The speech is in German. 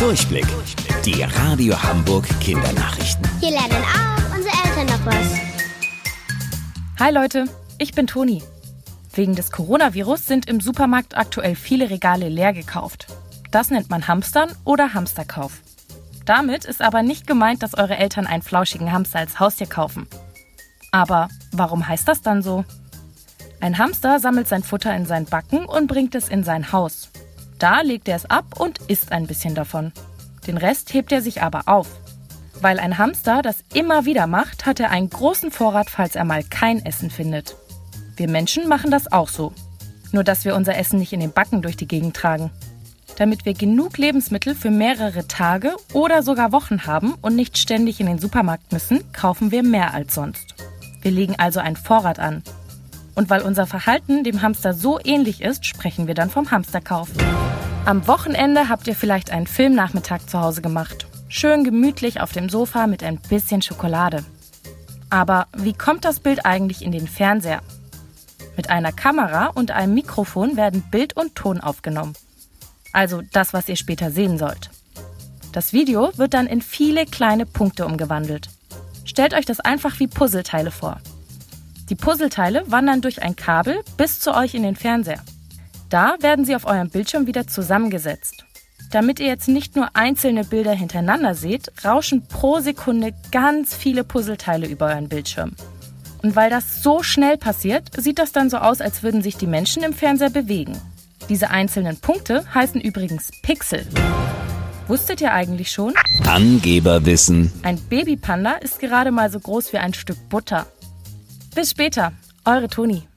Durchblick. Die Radio Hamburg Kindernachrichten. Hier lernen auch unsere Eltern noch was. Hi Leute, ich bin Toni. Wegen des Coronavirus sind im Supermarkt aktuell viele Regale leer gekauft. Das nennt man Hamstern oder Hamsterkauf. Damit ist aber nicht gemeint, dass eure Eltern einen flauschigen Hamster als Haustier kaufen. Aber warum heißt das dann so? Ein Hamster sammelt sein Futter in sein Backen und bringt es in sein Haus. Da legt er es ab und isst ein bisschen davon. Den Rest hebt er sich aber auf. Weil ein Hamster das immer wieder macht, hat er einen großen Vorrat, falls er mal kein Essen findet. Wir Menschen machen das auch so. Nur dass wir unser Essen nicht in den Backen durch die Gegend tragen. Damit wir genug Lebensmittel für mehrere Tage oder sogar Wochen haben und nicht ständig in den Supermarkt müssen, kaufen wir mehr als sonst. Wir legen also einen Vorrat an. Und weil unser Verhalten dem Hamster so ähnlich ist, sprechen wir dann vom Hamsterkauf. Am Wochenende habt ihr vielleicht einen Filmnachmittag zu Hause gemacht. Schön gemütlich auf dem Sofa mit ein bisschen Schokolade. Aber wie kommt das Bild eigentlich in den Fernseher? Mit einer Kamera und einem Mikrofon werden Bild und Ton aufgenommen. Also das, was ihr später sehen sollt. Das Video wird dann in viele kleine Punkte umgewandelt. Stellt euch das einfach wie Puzzleteile vor. Die Puzzleteile wandern durch ein Kabel bis zu euch in den Fernseher. Da werden sie auf eurem Bildschirm wieder zusammengesetzt. Damit ihr jetzt nicht nur einzelne Bilder hintereinander seht, rauschen pro Sekunde ganz viele Puzzleteile über euren Bildschirm. Und weil das so schnell passiert, sieht das dann so aus, als würden sich die Menschen im Fernseher bewegen. Diese einzelnen Punkte heißen übrigens Pixel. Wusstet ihr eigentlich schon? Angeberwissen. Ein Babypanda ist gerade mal so groß wie ein Stück Butter. Bis später, eure Toni.